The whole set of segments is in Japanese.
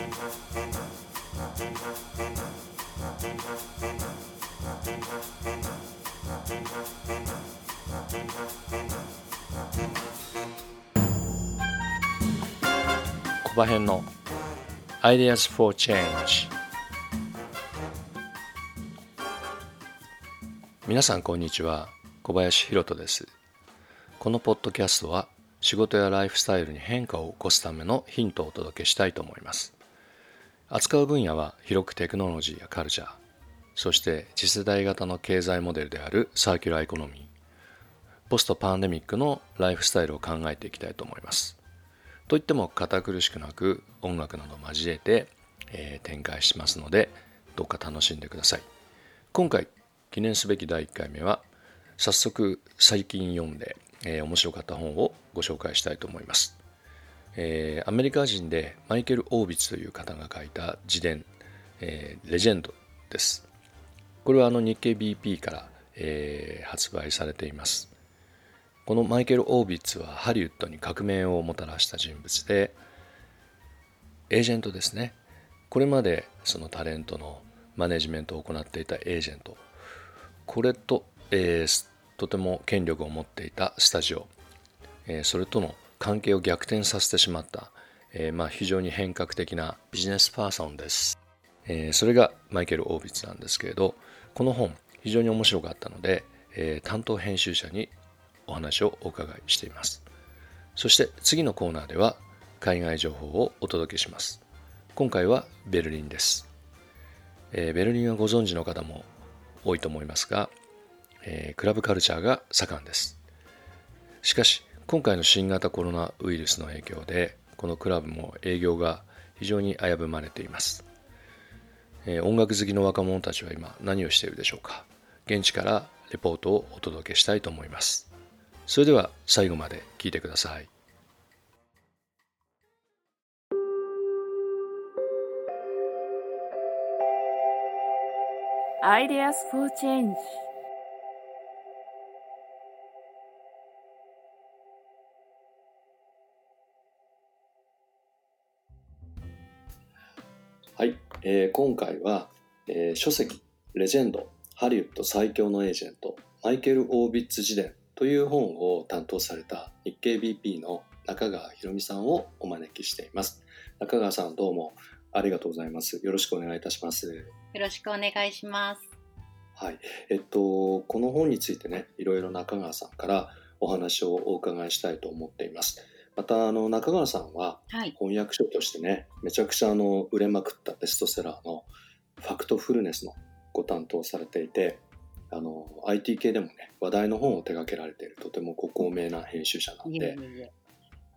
小葉編の Ideas for Change 皆さんこんにちは。小林弘人です。このポッドキャストは仕事やライフスタイルに変化を起こすためのヒントをお届けしたいと思います。扱う分野は広くテクノロジーやカルチャーそして次世代型の経済モデルであるサーキュラーエコノミーポストパンデミックのライフスタイルを考えていきたいと思います。といっても堅苦しくなく音楽など交えて、えー、展開しますのでどうか楽しんでください。今回記念すべき第1回目は早速最近読んで、えー、面白かった本をご紹介したいと思います、えー、アメリカ人でマイケル・オービッツという方が書いた自伝、えー、レジェンドです。これはあの日経 BP から、えー、発売されています。このマイケル・オービッツはハリウッドに革命をもたらした人物でエージェントですね。これまでそのタレントのマネジメントを行っていたエージェント。これと、えー、とても権力を持っていたスタジオ、えー、それとの関係を逆転させてしまった、えー、まあ、非常に変革的なビジネスパーソンです、えそれがマイケル・オービッツなんですけれどこの本非常に面白かったので、え担当編集者にお話をお伺いしています。そして次のコーナーでは海外情報をお届けします。今回はベルリンです。えー、ベルリンはご存知の方も多いと思いますが、えー、クラブカルチャーが盛んです。しかし今回の新型コロナウイルスの影響でこのクラブも営業が非常に危ぶまれています、えー、音楽好きの若者たちは今何をしているでしょうか？現地からレポートをお届けしたいと思います。それでは最後まで聞いてください。Ideas for Change はい、えー、今回は、えー、書籍「レジェンドハリウッド最強のエージェントマイケル・オービッツ自伝」という本を担当された日経 BP の中川博美さんをお招きしています。中川さんどうもありがとうございます。よろしくお願いいたします。よろしくお願いします。はい。えっと、この本についてね、いろいろ中川さんからお話をお伺いしたいと思っています。また、あの、中川さんは、翻訳書としてね、はい、めちゃくちゃあの、売れまくったベストセラーのファクトフルネスのご担当されていて、あの IT 系でもね話題の本を手掛けられているとてもご高名な編集者なんで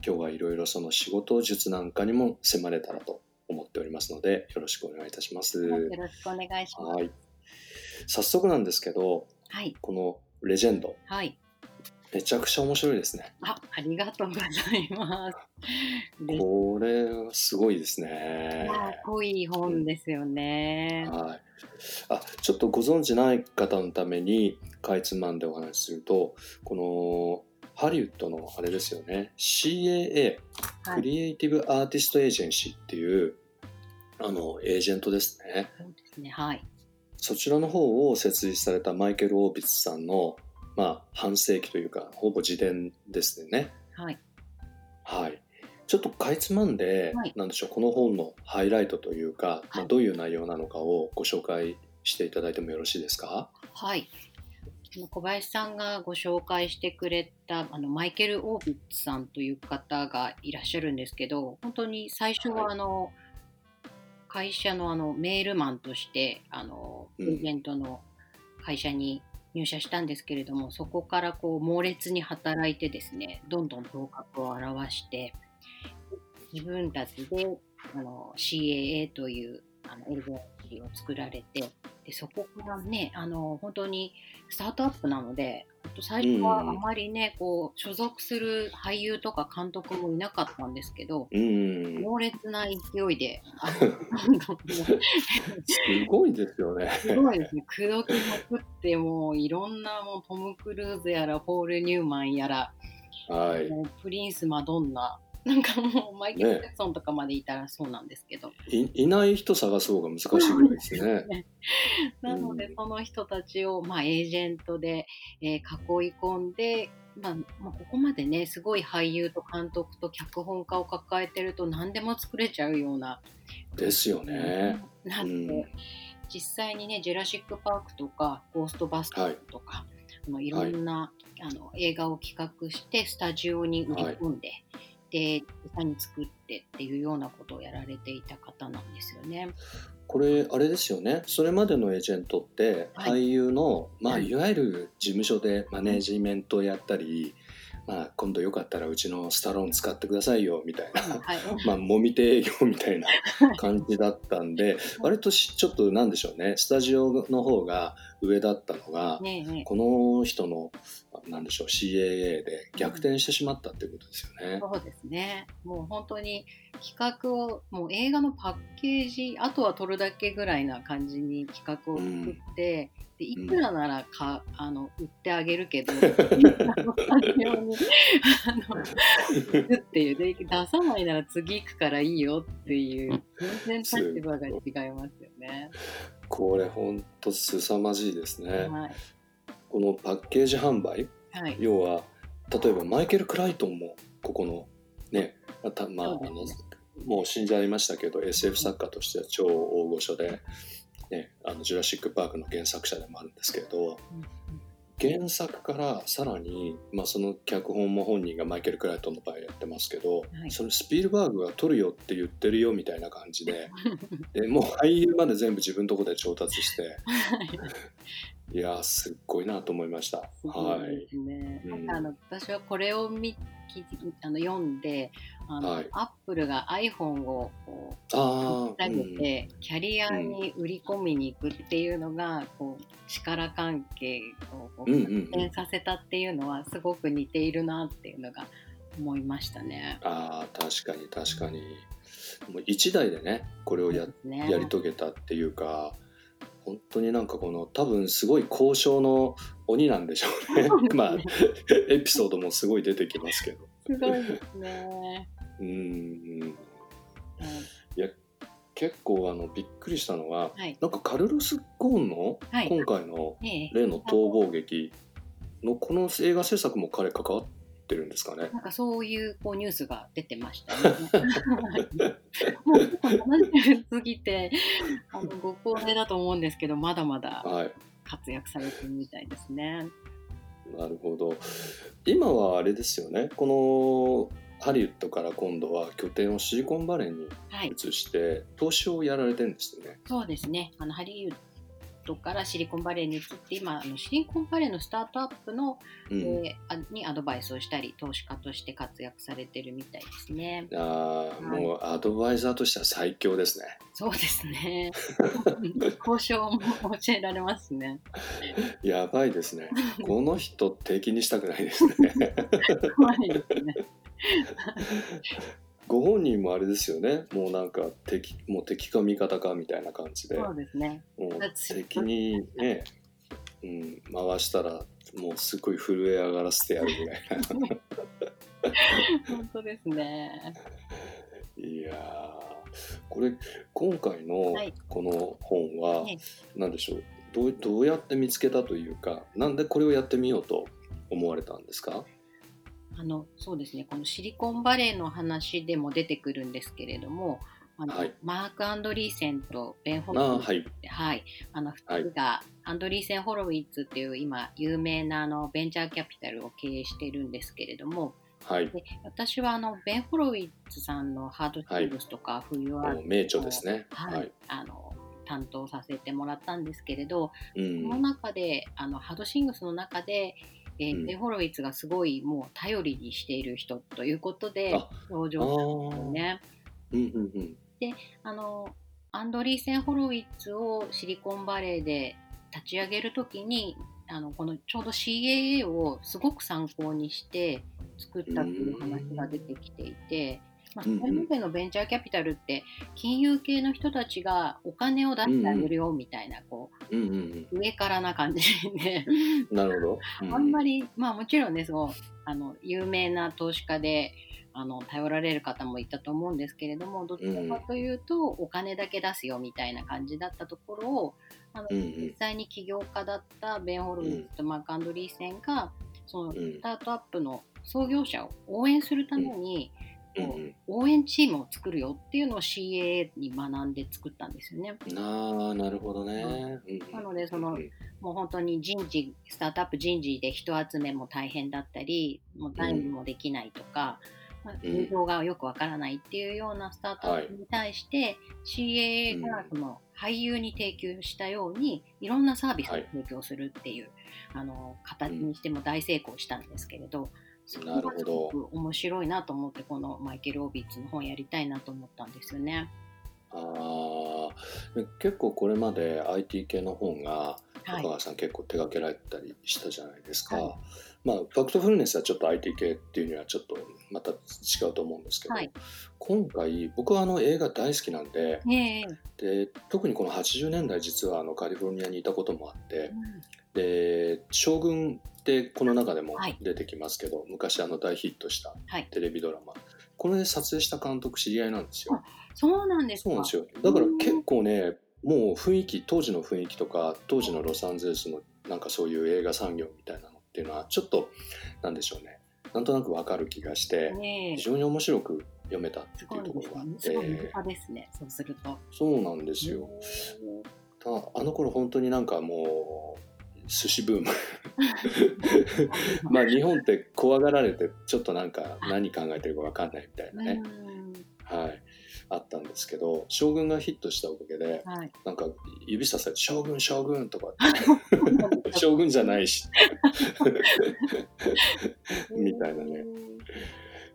今日はいろいろその仕事術なんかにも迫れたらと思っておりますのでよろしくお願いいたします。よろしくお願いします。はい、早速なんですけど、はい、このレジェンド、はい、めちゃくちゃ面白いですね。あ、ありがとうございます。これはすごいですね。濃い本ですよね。はい。あ、ちょっとご存知ない方のためにかいつまんでお話しすると、このハリウッドのあれですよね。CAA、はい、クリエイティブアーティストエージェンシーっていうあのエージェントですね。そうですね。はい。そちらの方を設立されたマイケル・オービッツさんのまあ、半世紀というか、ほぼ自伝ですね。はい。はい。ちょっとかいつまんで、はい、なんでしょう、この本のハイライトというか、はい、まあ、どういう内容なのかをご紹介していただいてもよろしいですか？はい。小林さんがご紹介してくれたあのマイケル・オービッツさんという方がいらっしゃるんですけど本当に最初はあの、はい、会社のあのメールマンとしてあのプレゼントの会社に入社したんですけれどもそこからこう猛烈に働いてですねどんどん頭角を現して自分たちであの CAA というあのエルゴシーを作られてでそこからねあの本当にスタートアップなので最初はあまりね、こう所属する俳優とか監督もいなかったんですけど、猛烈な勢いですごいですよね。すごいですね。口説きまくってもういろんなもうトム・クルーズやらポール・ニューマンやら、はい、プリンス・マドンナ なんかもうマイケル・ジャクソンとかまでいたらそうなんですけど、いいない人探す方が難しいぐらいですね。なのでその人たちを、まあ、エージェントで、えー囲い込んで、まあまあ、ここまでねすごい俳優と監督と脚本家を抱えてると何でも作れちゃうような。ですよね。なんで、うん。実際にね「ジュラシック・パーク」とか「ゴーストバスターズ」とか、い、あのいろんな、あの映画を企画してスタジオに売り込んで、で実際に作ってっていうようなことをやられていた方なんですよね。これあれですよね。それまでのエージェントってはい。俳優の、まあ、はい。いわゆる事務所でマネージメントをやったり、まあ、今度よかったらうちのスタローン使ってくださいよみたいな、はい、まあ、もみ手営業みたいな感じだったんで割としちょっとなんでしょうね。スタジオの方が上だったのが、ねえねえ。この人のなんでしょう CAA で逆転してしまったっていうことですよね。そうですね。もう本当に企画を、もう映画のパッケージ、あとは撮るだけぐらいな感じに企画を作って、でいくらならか、あの売ってあげるけど、あのっていうで、出さないなら次行くからいいよっていう、全然立場が違いますよね。これ本当凄まじいですね。はい。このパッケージ販売はい。要は例えばマイケル・クライトンもここのねまたまああのもう死んじゃいましたけど SF 作家としては超大御所で、ね、あのジュラシック・パークの原作者でもあるんですけどうん原作からさらに、まあ、その脚本も本人がマイケル・クライトンの場合やってますけど、はいそのスピルバーグが撮るよって言ってるよみたいな感じで でもう俳優まで全部自分のとこで調達していやーすっごいなと思いました。すごはいいですね。うんなんかあの私はこれを見きあの読んで、あの、はい。アップルが iPhone をこうああ、上げて、キャリアに売り込みに行くっていうのが、こう力関係を発展させたっていうのはすごく似ているなっていうのが思いましたね。ああ確かに確かに。もう一台でねこれをやね。やり遂げたっていうか本当になんかこの多分すごい交渉の鬼なんでしょうね。まあエピソードもすごい出てきますけど。すごいですね。うん。うんうん結構あのびっくりしたのははい。なんかカルロス・ゴーンのはい。今回の例の逃亡劇のこの映画制作も彼関わってるんですかね？なんかそういうこうニュースが出てましたね。もう結構70過ぎてあのご高齢だと思うんですけどまだまだ。はい活躍されてるみたいですね。なるほど今はあれですよねこのハリウッドから今度は拠点をシリコンバレーにはい、移して投資をやられてるんですよね。そうですね。あのハリウッドからシリコンバレーに移って今あのシリコンバレーのスタートアップの、うんえーあにアドバイスをしたり投資家として活躍されてるみたいですね。あーはいもうアドバイザーとしては最強ですね。そうですね。交渉も教えられますね。やばいですね。この人敵にしたくないですね。怖いですね。ご本人もあれですよね。もうなんか敵もう敵か味方かみたいな感じで、そうですね。もう敵にね、うん、回したらもうすごい震え上がらせてやるぐらいな。本当ですね。いやーこれ今回のはいこの本はね何でしょうどうどうやって見つけたというかなんでこれをやってみようと思われたんですか？あのそうですね。このシリコンバレーの話でも出てくるんですけれども、あの、はい。マーク・アンドリーセンとベン・ホあロウィッツーはい。はい、あの2人が、アンドリーセン・ホロウィッツっていう今有名なあのベンチャーキャピタルを経営してるんですけれども、はい。で私はあのベン・ホロウィッツさんのハードシングスとか冬は、もう名著ですね。はい。はい、あの担当させてもらったんですけれど、うん。その中であのハードシングスの中で、えーうん。ホロウィッツがすごいもう頼りにしている人ということであ登場あしたんですよー。ね。うんうんうん。あのアンドリーセン・ホロウィッツをシリコンバレーで立ち上げるときにあのこのちょうど CAA をすごく参考にして作ったっていう話が出てきていて、うんうんれまでのベンチャーキャピタルって金融系の人たちがお金を出してあげるよみたいなこうんうんう上からな感じで。う んなるほど、うあんまりまあもちろんねそうあの有名な投資家であの頼られる方もいたと思うんですけれどもどちらかというと、お金だけ出すよみたいな感じだったところをあの、実際に起業家だったベン・ホルムズとマーク・アンドリーセンがそのうん。スタートアップの創業者を応援するために、こうう応援チームを作るよっていうのを CAA に学んで作ったんですよね。なあなるほどね。うん。なのでそのうんもう本当に人事、スタートアップ人事で人集めも大変だったり、もう単位もできないとか、運動がよくわからないっていうようなスタートアップに対して、CAA がその俳優に提供したように、いろんなサービスをはい。提供するっていう、あの形にしても大成功したんですけれど、そるほどがすごく面白いなと思って、このマイケル・オビッツの本やりたいなと思ったんですよね。あ結構これまで IT 系の本がはい。中川さん結構手掛けられたりしたじゃないですか、はい。まあファクトフルネスはちょっと IT 系っていうにはちょっとまた違うと思うんですけど、はい。今回僕はあの映画大好きなんでねで特にこの80年代実はあのカリフォルニアにいたこともあってえ、で将軍ってこの中でもはい出てきますけど、昔あの大ヒットしたはい、テレビドラマこれで撮影した監督知り合いなんですよ。そうなんですか。そうなんですよだから結構ねもう雰囲気当時の雰囲気とか当時のロサンゼルスのなんかそういう映画産業みたいなのっていうのはちょっとなんでしょうねなんとなくわかる気がして非常に面白く読めたってすいうと。ころがあってすごい身近ですね。そうすると。そうなんですよたあの頃本当になんかもう寿司ブーム。まあ日本って怖がられてちょっとなんか何考えてるかわかんないみたいなね、うん。はい。あったんですけど将軍がヒットしたおかげではい。なんか指さされて「将軍将軍」とか 将軍じゃないし。みたいなね。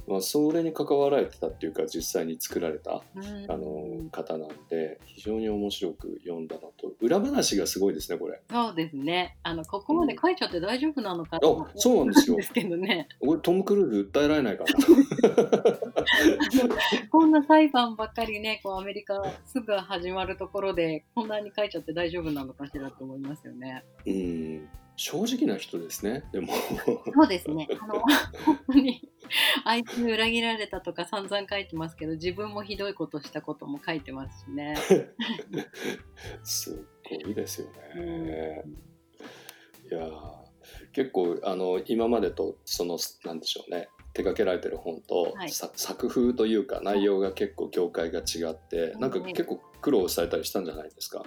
まあそれに関わられてたっていうか実際に作られたうん。あの方なんで非常に面白く読んだのと裏話がすごいですねこれ。そうですね。あのここまで書いちゃって大丈夫なのかあそうなんですよですけどね。これトム・クルーズ訴えられないかな こんな裁判ばっかりね、こうアメリカすぐ始まるところでこんなに書いちゃって大丈夫なのかしらと思いますよね。うん正直な人ですねでもそうですね。あの本当にあいつに裏切られたとか散々書いてますけど、自分もひどいことしたことも書いてますしね。すっごいですようんね。いやー結構あの今までとそのなんでしょうね手掛けられてる本と、はいさ作風というか内容が結構業界が違って、なんかね結構苦労されたりしたんじゃないですか？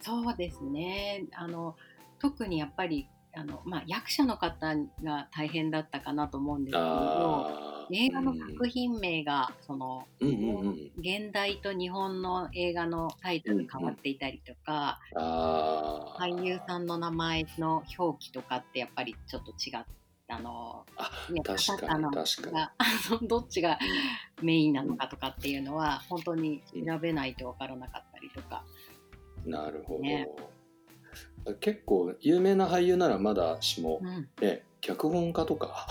そうですね。あの特にやっぱりあの、まあ、役者の方が大変だったかなと思うんですけれど映画の作品名が、そのうんうんうん。現代と日本の映画のタイトル変わっていたりとか、あー俳優さんの名前の表記とかってやっぱりちょっと違ったのあね確かにカタカナ確かにがあのどっちがメインなのかとかっていうのは本当に調べないと分からなかったりとか。なるほど、ね結構有名な俳優ならまだしも、うん。ね脚本家とか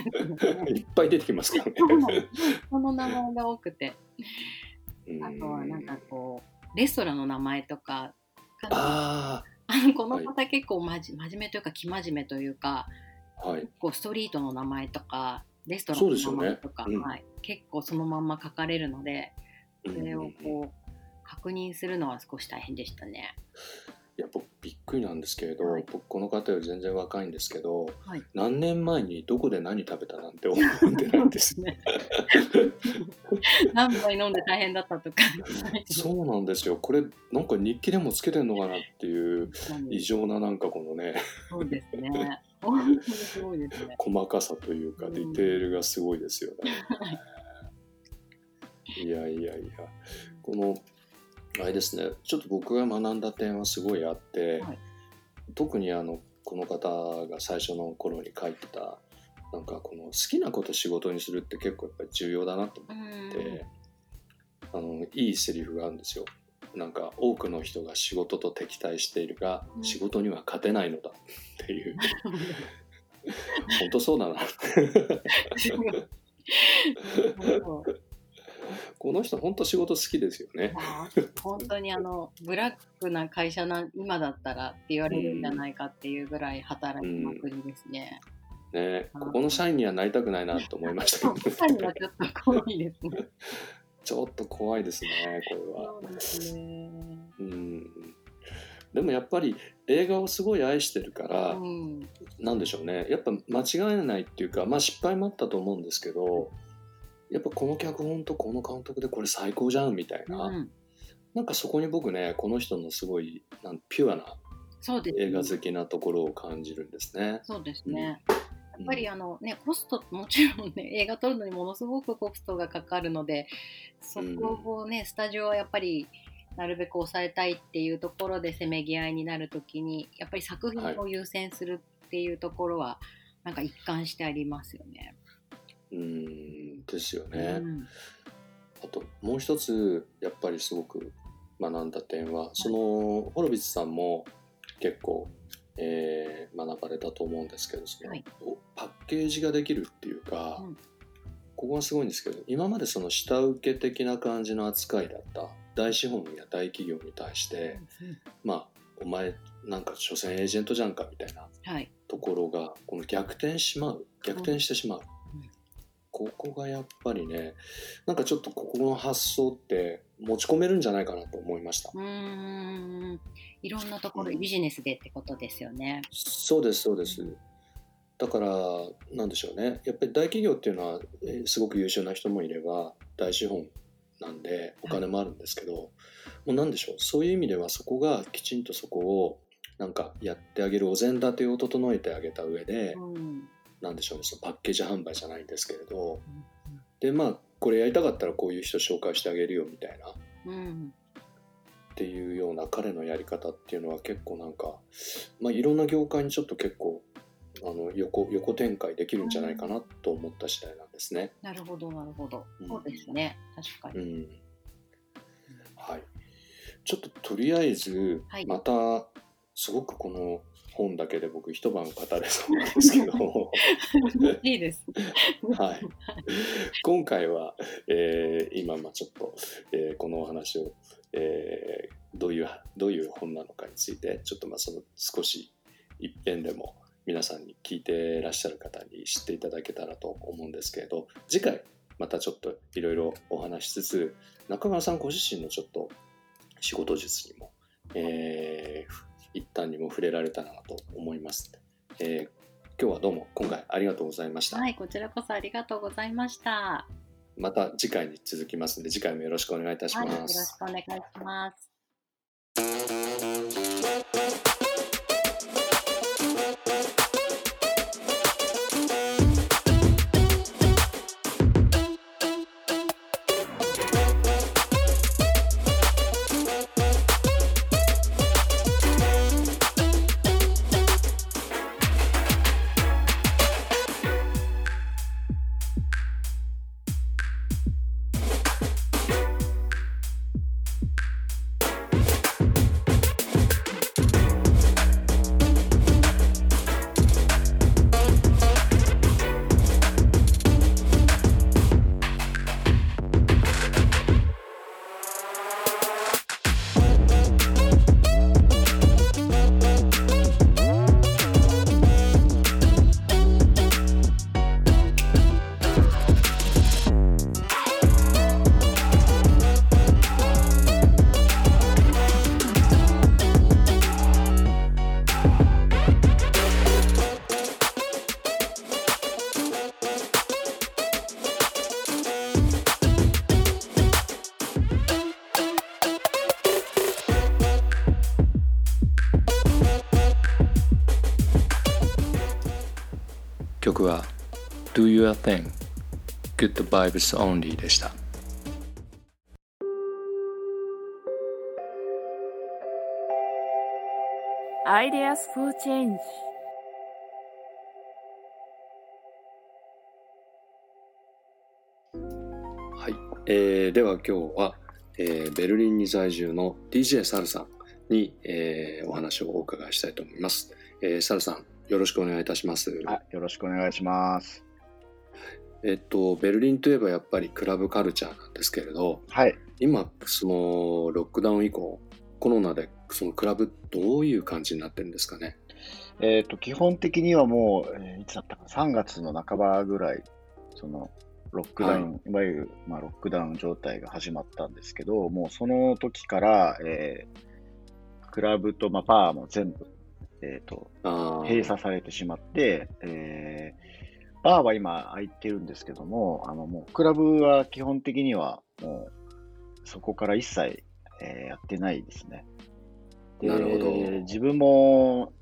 いっぱい出てきますからね。その名前が多くて。うん。あとはなんかこうレストランの名前とかああのこの方結構まじ真面目というか生真面目というかあはい。こうストリートの名前とかレストランの名前とか、ね。うん。はい、結構そのまんま書かれるのでそれをうん。こう確認するのは少し大変でしたね。いや僕びっくりなんですけれど、はい僕この方より全然若いんですけどはい、何年前にどこで何食べたなんて思ってないんですね 何杯飲んで大変だったとか。そうなんですよこれなんか日記でもつけてんのかなっていう異常ななんかこのねそうですね。本当にすごいですね。細かさというかうんディテールがすごいですよね。いやいやいやこのあれですね。ちょっと僕が学んだ点はすごいあって、はい。特にあのこの方が最初の頃に書いてたなんかこの好きなこと仕事にするって結構やっぱり重要だなと思うん。って、あのいいセリフがあるんですよ。なんか多くの人が仕事と敵対しているが、うん。仕事には勝てないのだっていう。本当そうだな この人本当仕事好きですよね。まあ本当にあの ブラックな会社な今だったらって言われるんじゃないかっていうぐらい働きまくりですね。ねここの社員にはなりたくないなと思いましたけど、確かにはちょっと怖いですね。ちょっと怖いですねこれは。そうね。うんでもやっぱり映画をすごい愛してるから、うん。なんでしょうねやっぱ間違えないっていうかまあ失敗もあったと思うんですけどやっぱこの脚本とこの監督でこれ最高じゃんみたいな、うん、なんかそこに僕ねこの人のすごいなんピュアな映画好きなところを感じるんですね。そうですね。ややっぱりあのね、コスト、もちろんね、映画撮るのにものすごくコストがかかるので、そこをね、スタジオはやっぱりなるべく抑えたいっていうところでせめぎ合いになるときに、やっぱり作品を優先するっていうところは、なんか一貫してありますよね。うんですよね。うん。あともう一つやっぱりすごく学んだ点はそのホロビッツさんも結構、えー学ばれたと思うんですけどその、はい。おパッケージができるっていうか、うん。ここがすごいんですけど今までその下請け的な感じの扱いだった大資本や大企業に対して、まあお前なんか所詮エージェントじゃんかみたいなはい。ところがこの逆転しまう逆転してしまう、うんここがやっぱりねなんかちょっとここの発想って持ち込めるんじゃないかなと思いました、うーん。いろんなところでビジネスでってことですよね。そうですそうですだからなんでしょうねやっぱり大企業っていうのは、えーすごく優秀な人もいれば大資本なんでお金もあるんですけど、もうなんでしょうそういう意味ではそこがきちんとそこをなんかやってあげるお膳立てを整えてあげた上で、うん。なんでしょうねそのパッケージ販売じゃないんですけれどでまあこれやりたかったらこういう人紹介してあげるよみたいなっうん。ていうような彼のやり方っていうのは結構なんか、まあ、いろんな業界にちょっと結構あの横横展開できるんじゃないかなと思った次第なんですね。なるほど、なるほどう。んそうですね。確かに。うんはい、ちょっととりあえずはいまたすごくこの本だけで僕一晩語れそうなんですけど。いいです。はい、今回は、えー今まあちょっと、えーこのお話を、えーどういうどういう本なのかについてちょっとまあその少し一遍でも皆さんに聞いてらっしゃる方に知っていただけたらと思うんですけれど次回またちょっといろいろお話しつつ中川さんご自身のちょっと仕事術にも、えー一旦にも触れられたらなと思います。えー今日はどうも今回ありがとうございました。はい、こちらこそありがとうございました。また次回に続きますので次回もよろしくお願いいたしはい、よろします。くお願いします。曲は Do Your Thing Good Vibes Only でした。Ideas for Change はい、えーでは今日は、えーベルリンに在住の DJ サルさんに、えーお話をお伺いしたいと思います。えーサルさんよろしくお願いいたします。はい、よろしくお願いします。えっとベルリンといえばやっぱりクラブカルチャーなんですけれどはい。今そのロックダウン以降コロナでそのクラブどういう感じになってるんですかね？えっ、と、基本的にはもう、えーいつだったかな、3月の半ばぐらい、その、ロックダウン、い、わゆる、まあ、ロックダウン状態が始まったんですけど、もうその時から、えークラブと、まあ、バーも全部、えっ、と、ああ。閉鎖されてしまって、えーバーは今空いてるんですけども、あのもうクラブは基本的にはもうそこから一切、えーやってないですね。でなるほど自分も、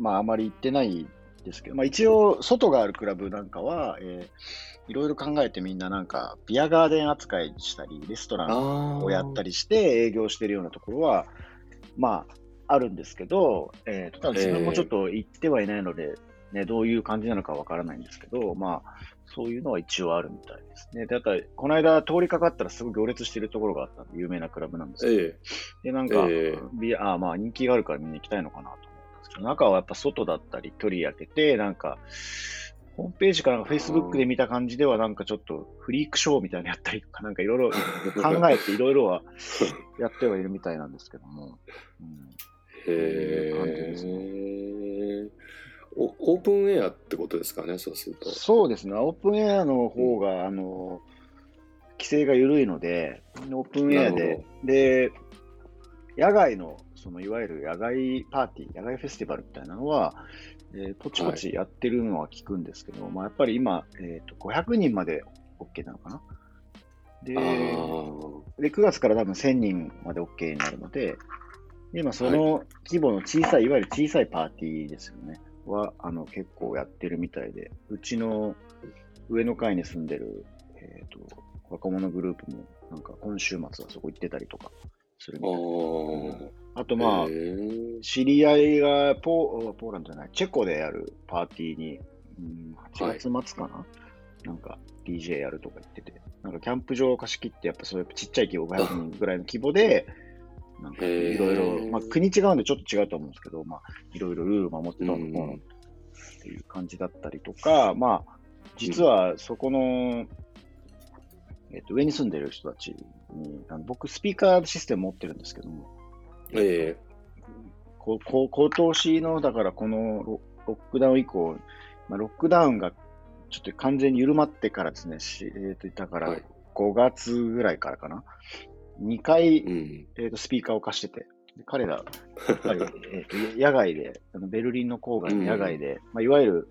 まああまり行ってないですけど、まあ一応外があるクラブなんかは、えーいろいろ考えてみんななんかビアガーデン扱いしたり、レストラン。をやったりして営業してるようなところは、まあ、あるんですけど、えーとただ自分もちょっと行ってはいないので、ね、どういう感じなのかわからないんですけど、まあ、そういうのは一応あるみたいですね。で、あとは、この間通りかかったらすごい行列してるところがあったんで、有名なクラブなんですけど、ええ。で、なんか、ええビアあまあ人気があるからみんな行きたいのかなと思うんですけど、中はやっぱ外だったり、距離開けて、なんか、ホームページかなんか Facebook で見た感じではなんかちょっとフリークショーみたいなのやったりとか、なんかいろいろ考えていろいろはやってはいるみたいなんですけども。うんへいう感じですえ。おオープンエアってことですかね、そうすると。そうですね、オープンエアの方が、あの、規制が緩いので、オープンエアで、で、野外の、そのいわゆる野外パーティー、野外フェスティバルみたいなのは、えーポチポチやってるのは聞くんですけど、まあやっぱり今、えーと、500人まで OK なのかな？で。で、9月から多分1000人まで OK になるので、で、今その規模の小さい、いわゆる小さいパーティーですよね。は、あの、結構やってるみたいで、うちの上の階に住んでる、えっ、と、若者グループも、なんか今週末はそこ行ってたりとかするみたいああ。あとまあ、知り合いがポー、ポーランドじゃない、チェコでやるパーティーに、うん、8月末かな、なんか DJ やるとか言ってて、なんかキャンプ場を貸し切って、やっぱそういうちっちゃい規模、500人ぐらいの規模で、なんかいろいへろ、ーまあ国違うんでちょっと違うと思うんですけど、まあいろいろルール守ってどうのこうっていう感じだったりとか、まあ実はそこの、えっと、上に住んでる人たちに、あの僕スピーカーシステム持ってるんですけども、えここ今年の、だからこのロロックダウン以降、まあ、ロックダウンがちょっと完全に緩まってからですね、しえー、とだからはい。5月ぐらいからかな、2回、えうん。えー、とスピーカーを貸してて、で彼ら、やっぱり、えーと野外で、あのベルリンの郊外の野外で、まあ、いわゆる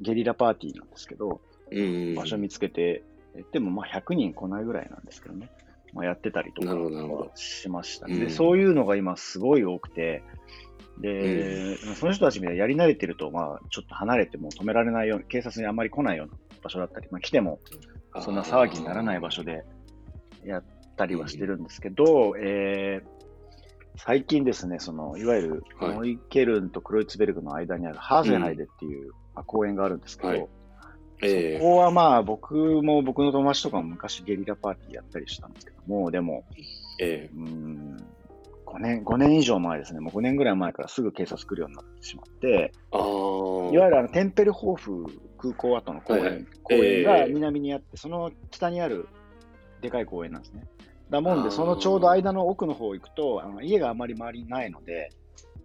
ゲリラパーティーなんですけど、うん。場所見つけて、えでもまあ100人来ないぐらいなんですけどね、まあ、やってたりとかしました。ね、うん。で。そういうのが今すごい多くて、で、その人たちみたいにやり慣れてると、まあ、ちょっと離れても止められないように、警察にあんまり来ないような場所だったり、まあ、来てもそんな騒ぎにならない場所でやったりはしてるんですけど、えー最近ですね、そのいわゆるはい。ノイケルンとクロイツベルグの間にあるハーゼンハイデっていう、まあ公園があるんですけど、はい。えそこはまあ僕も僕の友達とかも昔ゲリラパーティーやったりしたんですけども、でも、ええうーん、5年、5年以上前ですね、もう5年ぐらい前からすぐ警察来るようになってしまって、ああ。いわゆるあのテンペルホーフ空港跡の公園、はいはい。公園がええ南にあって、その北にあるでかい公園なんですね。だもんで、そのちょうど間の奥の方行くと、あの家があまり周りにないので、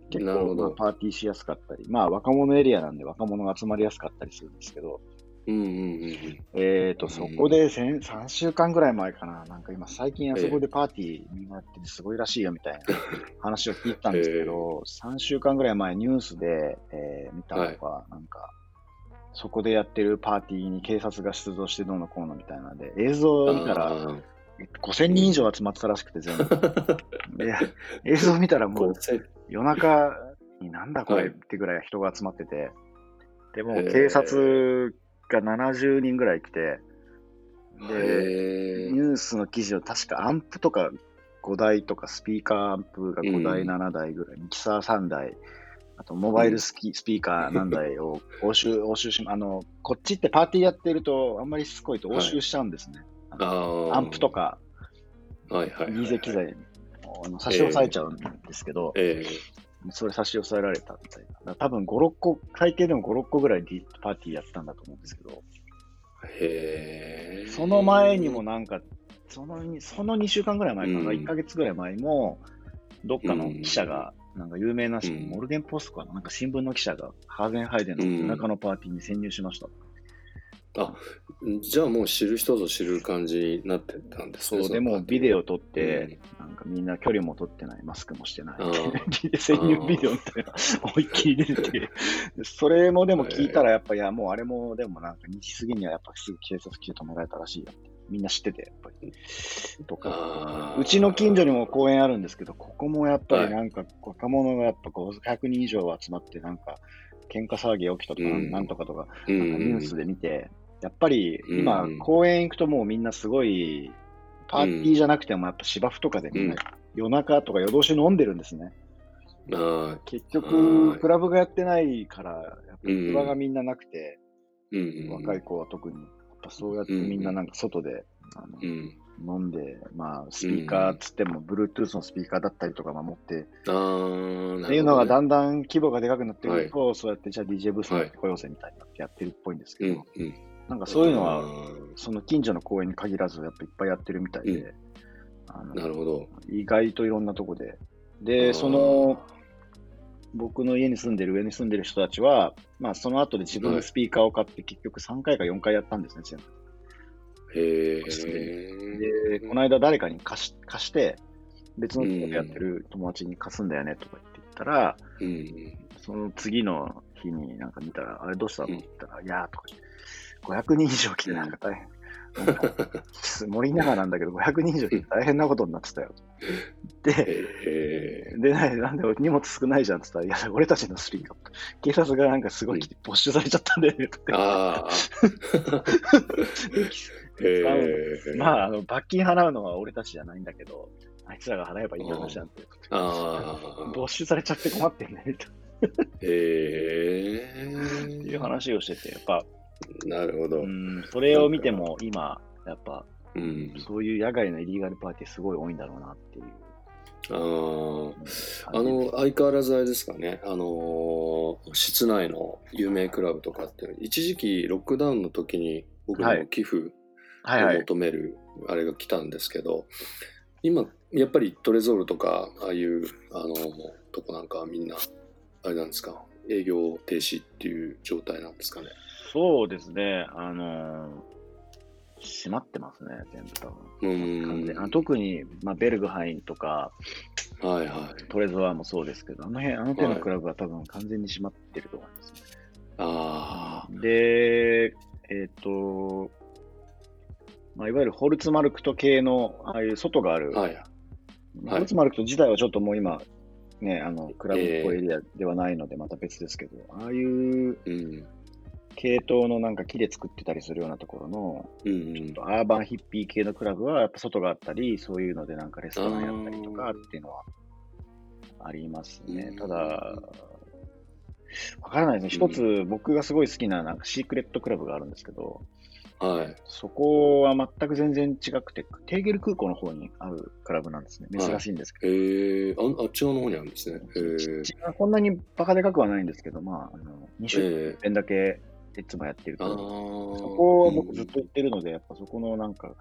結構まあパーティーしやすかったり、まあ若者エリアなんで若者が集まりやすかったりするんですけど、うんうんうんえーと、そこで先3週間ぐらい前かな、なんか今最近あそこでパーティーみんなやっててすごいらしいよみたいな 話を聞いたんですけど、3週間ぐらい前ニュースで、えー見たのが、なんか、そこでやってるパーティーに警察が出動してどうのこうのみたいなので、映像うん。を見たらあ5000人以上集まってたらしくて全部。ーで、映像見たらもう夜中になんだこれはい。ってぐらい人が集まってて、でも警察が70人ぐらい来て、で、へニュースの記事を確かアンプとか5台とかスピーカーアンプが5台、うん。7台ぐらい、ミキサー3台、あとモバイルスキ、スピーカー何台を押収、押収し、あの、こっちってパーティーやってると、あんまりしつこいと押収しちゃうんですね。アンプとか、はいはいはい。機材あの差し押さえちゃうんですけど、えそれ差し押さえられたみたいな。多分5、6個、最低でも5、6個ぐらい D パーティーやったんだと思うんですけど、えへえ。その前にもなんか、そのにその2週間ぐらい前かな、うん1ヶ月ぐらい前にも、どっかの記者がなんか有名なし、うんモルゲンポストかな？なんか新聞の記者がハーゲンハイデンの夜中のパーティーに潜入しました。じゃあもう知る人ぞ知る感じになってたんですね。そう、でもビデオ撮って、なんかみんな距離も撮ってない、マスクもしてない。潜 入ビデオみたいな、思いっきり出て。それもでも聞いたら、やっぱ、いや、もうあれも、でもなんか2時過ぎにはやっぱすぐ警察来て止められたらしいよ。みんな知ってて、やっぱり。とか、うちの近所にも公園あるんですけど、ここもやっぱりなんか若者がやっぱ500人以上集まって、なんか喧嘩騒ぎが起きたとか、うん。なんとかとか、うん。なん。かニュースで見て、やっぱりうん。今、公園行くともうみんなすごい、パーティーじゃなくてもやっぱ芝生とかでみんなうん夜中とか夜通し飲んでるんですね。あ結は局、いクラブがやってないから、やっぱうん。り場がみんななくて、若い子は特に、やっぱそうやってみんななんか外で、あのうん。飲んで、まあ、スピーカーっつっても、Bluetooth のスピーカーだったりとか守って、あっていうのがだんんだん規模がでかくなってくると、そうやってじゃあ DJ ブースに行ってこようぜみたいになってやってるっぽいんですけど。なんかそういうのは、あその近所の公園に限らず、やっぱいっぱいやってるみたいで、うあーなのるほど。意外といろんなとこで。あで、ーその、僕の家に住んでる、上に住んでる人たちは、まあ、その後で自分でスピーカーを買って、結局3回か4回やったんですね、全部。へで、え。この間誰かに貸し貸して、別のところでやってる友達に貸すんだよねとか言って言ったら、うん。その次の日になんか見たら、あれどうしたのって言ったら、いやーとか言って、500人以上来てなんか大変。なんか森の中なんだけど、500人以上来て大変なことになってたよ。で。で、ななんで荷物少ないじゃんって言ったら、いや、俺たちのスピーカー。警察がなんかすごい来て没収されちゃったんだよねとか。まあ、あの、罰金払うのは俺たちじゃないんだけど、あいつらが払えばいい話じゃんって。没収されちゃって困ってんねとへいうえ。話をしてて、やっぱ、なるほどう。ん、それを見ても今、やっぱ、うん。そういう野外のイリーガルパーティーすごい多いんだろうなっていう。ああ。うんあの、相変わらずあれですかね、あのー室内の有名クラブとかって、一時期ロックダウンの時に僕らも寄付を。求めるあれが来たんですけど、今、やっぱりトレゾールとか、ああいう、あのとこなんかはみんな、あれなんですか、営業停止っていう状態なんですかね？そうですね、あのー閉まってますね、全部多分。うーん。完全あ特に、まあ、ベルグハインとか、はいはい。トレゾワーもそうですけど、あの辺、あの手のクラブは多分完全に閉まってると思いますね。あで、えっ、と、まあ、いわゆるホルツマルクト系の、ああいう外がある、あ。はい。ホルツマルクト自体はちょっともう今、ね、あの、クラブっぽいエリアではないので、また別ですけど、ああいううん。系統のなんか木で作ってたりするようなところの、うん。ちょっとアーバンヒッピー系のクラブは、やっぱ外があったり、そういうのでなんかレストランやったりとかっていうのはありますねうん。ただ、わからないですね。一つ僕がすごい好きななんかシークレットクラブがあるんですけど、はい。そこは全く全然違くて、テーゲル空港の方にあるクラブなんですね。珍しいんですけど。へえ、ああっち側の方にあるんですね。へちっちゃこんなにバカでかくはないんですけど、まあ、あの2週え。ええ間だけいつもやってるああ。とそこは僕ずっと行ってるので、やっぱそこのなんか、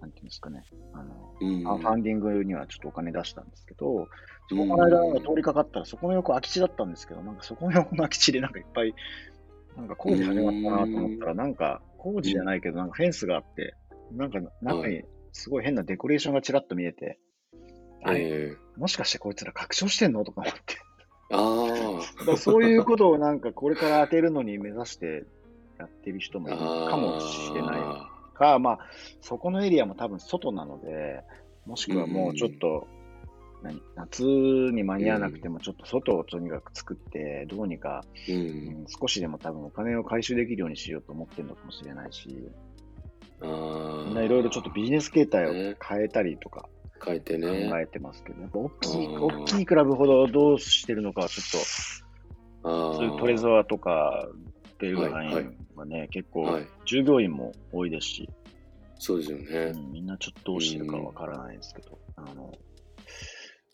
なんていうんですかね、あの、うん、あファンディングにはちょっとお金出したんですけど、そこの間通りかかったら、そこの横空き地だったんですけど、なんかそこの横の空き地でなんかいっぱい、なんか工事始まったなと思ったら、なんか工事じゃないけど、なんかフェンスがあって、なんか中にすごい変なデコレーションがちらっと見えて、あれええ。もしかしてこいつら拡張してんのとか思って。あそういうことをなんかこれから当てるのに目指してやってる人もいるあ。かもしれないか、まあ、そこのエリアも多分外なので、もしくはもうちょっと、何夏に間に合わなくても、ちょっと外をとにかく作って、どうにか、う。うんん少しでも多分お金を回収できるようにしようと思ってるのかもしれないし。みんないろいろちょっとビジネス形態をね変えたりとか書いて考ね。えてますけど、やっぱ大きい、うん大きいクラブほどどうしてるのかはちょっと。そういうトレゾアとか、ベルガハイはいンはね、結構はい。従業員も多いですし、そうですよね。うんみんなちょっとどうしてるかわからないですけど、あの、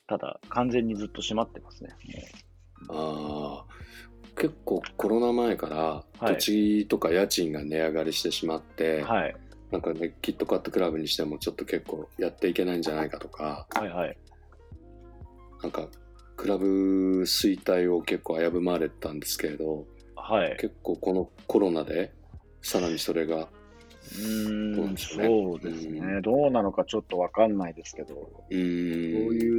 ただ完全にずっと閉まってますね。ああ。結構コロナ前からはい土地とか家賃が値上がりしてしまって、はい。なんかね、キットカットクラブにしてもちょっと結構やっていけないんじゃないかとか、はいはい。なんかクラブ衰退を結構危ぶまれたんですけれどはい。結構このコロナでさらにそれがうーん、どうでしょうね。そうですね。どうなのかちょっとわかんないですけど、うそういう、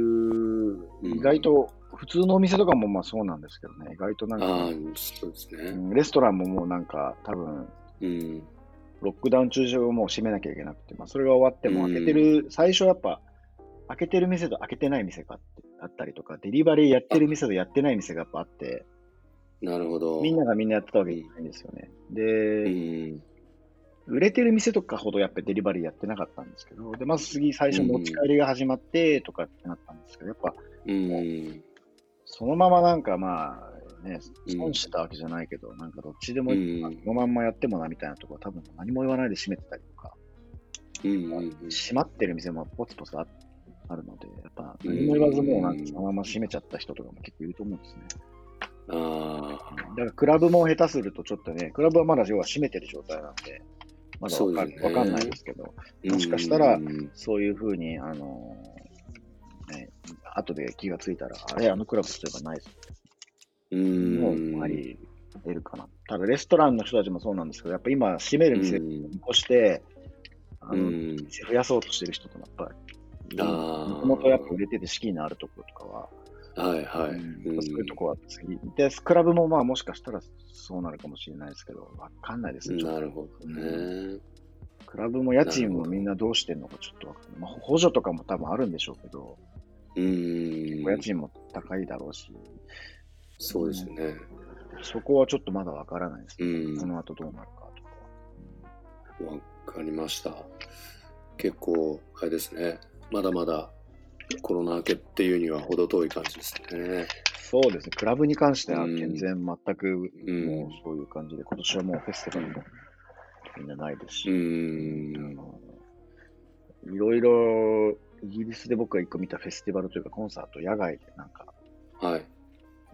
うん。意外と、普通のお店とかもまあそうなんですけどね、意外となんか、そうですね。うんレストランももうなんか、多分、うん。ロックダウン中上もう閉めなきゃいけなくて、まあ、それが終わっても開けてる、最初やっぱ、開けてる店と開けてない店があってあったりとか、デリバリーやってる店とやってない店がやっぱあって、なるほどみんながみんなやってたわけじゃないんですよね。うで、ん売れてる店とかほどやっぱりデリバリーやってなかったんですけど、で、まず次最初持ち帰りが始まってとかってなったんですけど、やっぱうんそのままなんかまあね、うん損してたわけじゃないけど、なんかどっちでもうんこのまんまやってもなみたいなところ多分何も言わないで閉めてたりとか、うんうん閉まってる店もポツポツああるので、やっぱ何も言わずもうなんかそのまま閉めちゃった人とかも結構いると思うんですね。あだからクラブも下手するとちょっとね、クラブはまだ要は閉めてる状態なんで、まだわか,、ね。わかんないですけど、あもしかしたらうん。そういうふうに、あのーね、後で気がついたら、あれ、あのクラブそういえばないぞ。うん。もうあり得るかな。ただ、レストランの人たちもそうなんですけど、やっぱ今、閉める店うん。見越して、あのうん。店増やそうとしてる人とやっぱり、もともとやっぱ売れてて資金のあるところとかは、はいはいうんそういうとこは次。で、クラブもまあもしかしたらそうなるかもしれないですけど、わかんないですね。なるほどねクラブも家賃もみんなどうしてんのかちょっとわかんない。まあ、補助とかも多分あるんでしょうけど、うん家賃も高いだろうし、そうですよねそこはちょっとまだわからないですね。うんこの後どうなるかとか。わかりました。結構、あれですね。まだまだコロナ明けっていうには程遠い感じですね。そうですね、クラブに関してはうん全然全くうんもうそういう感じで、今年はもうフェスティバルもみんなないですし、いろいろイギリスで僕が一個見たフェスティバルというかコンサート、野外でなんか、はい。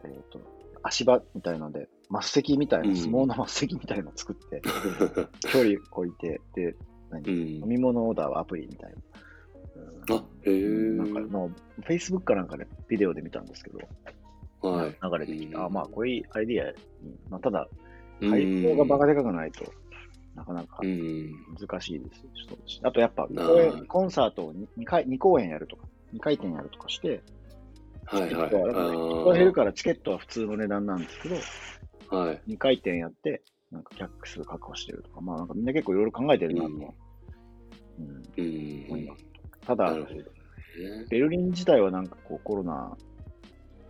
えっ、と、足場みたいので、末席みたいな、うん相撲の末席みたいなのを作って、距離置いて、で、何、うん飲。み物オーダーはアプリみたいな。うんあ、へえ。なんかの、Facebook かなんかでビデオで見たんですけど、はい。流れてきて、うんあ、まあ、こういうアイディアに、まあ、ただ、うん会場がバカでかくないとなかなかうん。難しいですし、あとやっぱ公演、コンサートを 2, 回2公演やるとか、2回転やるとかして、はいはい。人が減るからチケットは普通の値段なんですけど、はい。2回転やって、なんか客数確保してるとか、まあなんかみんな結構いろいろ考えてるなと、うんうん。思います。ただね。ベルリン自体はなんかこうコロナ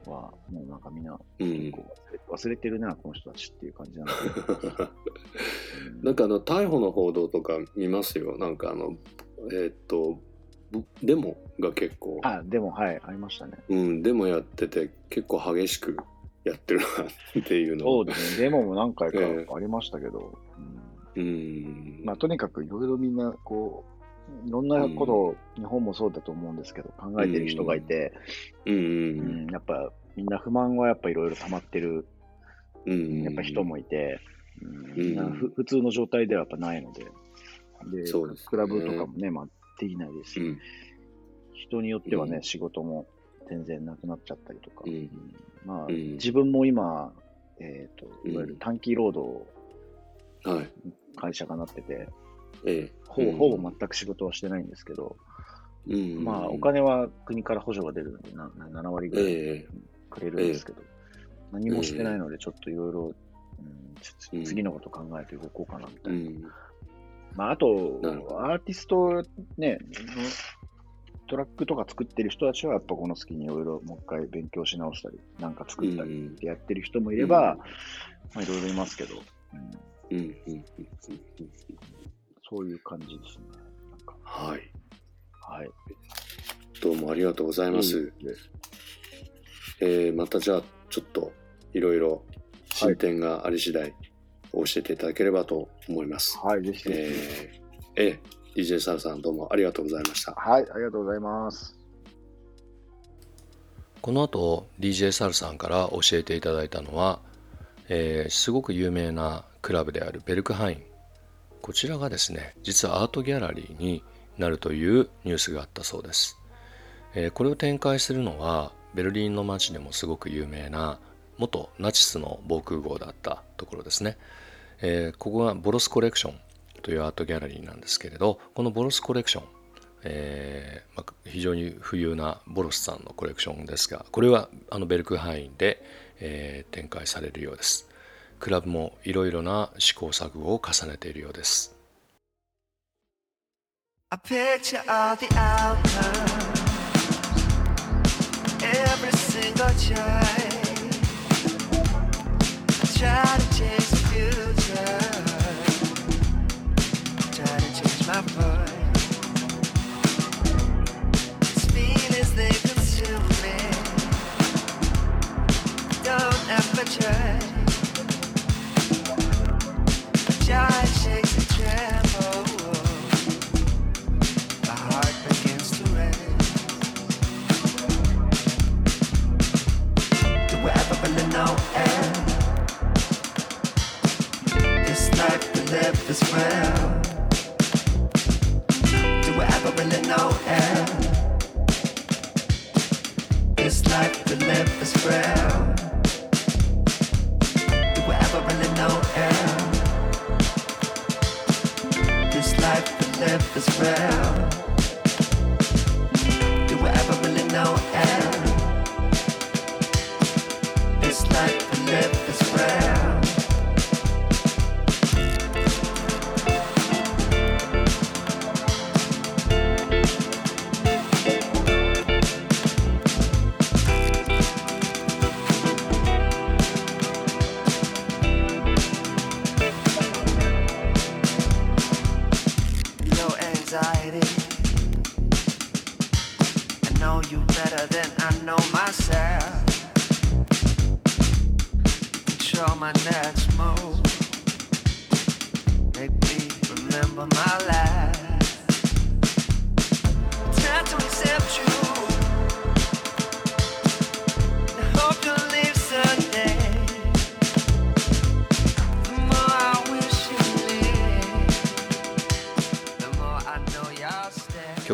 はもうなんかみんなうん。こう忘れてるな、この人たちっていう感じなんで。う んなんかあの逮捕の報道とか見ますよ。なんかあの、えーっと、ぶデモが結構、あ、でもはい、ありましたね。うん、デモやってて結構激しくやってるなっていうのをそうですね、デモも何回かええありましたけど、うんうん。まあ、とにかくいろいろみんな、こう、いろんなことを、日本もそうだと思うんですけど、考えてる人がいて、うんやっぱみんな不満はやっぱいろいろ溜まってる、うん。やっぱ人もいて、うんふ普通の状態ではやっぱないので、でそうですね。クラブとかもね、まあ、できないですし、うん。人によってはね、うん。仕事も全然なくなっちゃったりとか、うん。うんまあ、うん。自分も今、えー、とうんいわゆる短期労働はい。会社がなってて、ええ。ほぼほぼ全く仕事はしてないんですけど、うん。まあ、お金は国から補助が出るので、なな7割ぐらいええ。くれるんですけど、何もしてないので、ちょっといろいろ、うん次のこと考えて動こうかなみたいな。うん。まあ、あとアーティストね、トラックとか作ってる人たちは、やっぱこの月にいろいろもう一回勉強し直したり、なんか作ったりうんってやってる人もいれば、まあ、いろいろいますけど、うん、うん。うん。うんそういう感じですね。はい。はい。どうもありがとうございます。えーまたじゃあ、ちょっといろいろ進展があり次第、教えていただければと思います。はい、ぜひぜひ。えー、えー DJ サルさんどうもありがとうございました。はい、ありがとうございます。この後 DJ サルさんから教えていただいたのは、えーすごく有名なクラブであるベルクハインこちらがですね実はアートギャラリーになるというニュースがあったそうです、えーこれを展開するのはベルリンの街でもすごく有名な元ナチスの防空壕だったところですね、えー、ここがボロスコレクションというアートギャラリーなんですけれどこのボロスコレクション、えーまあ、非常に富裕なボロスさんのコレクションですがこれはあのベルクハインで、えー、展開されるようです。クラブもいろいろな試行錯誤を重ねているようです。shine, shake.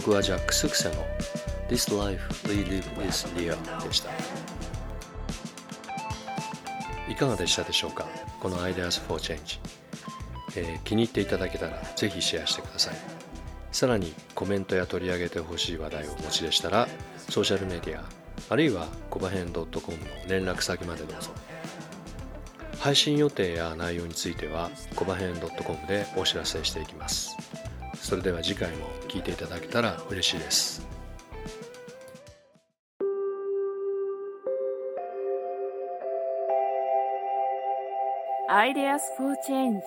曲はジャック・スクセの This Life We Live Is Real でしたかがでしたでしょうか？この Ideas for Change、えー気に入っていただけたらぜひシェアしてください。さらにコメントや取り上げてほしい話題をお持ちでしたらソーシャルメディアあるいはコバヘン .com の連絡先までどうぞ。配信予定や内容についてはコバヘン .com でお知らせしていきます。それでは次回も聞いていただけたら嬉しいです。アイデアスフォーチェンジ。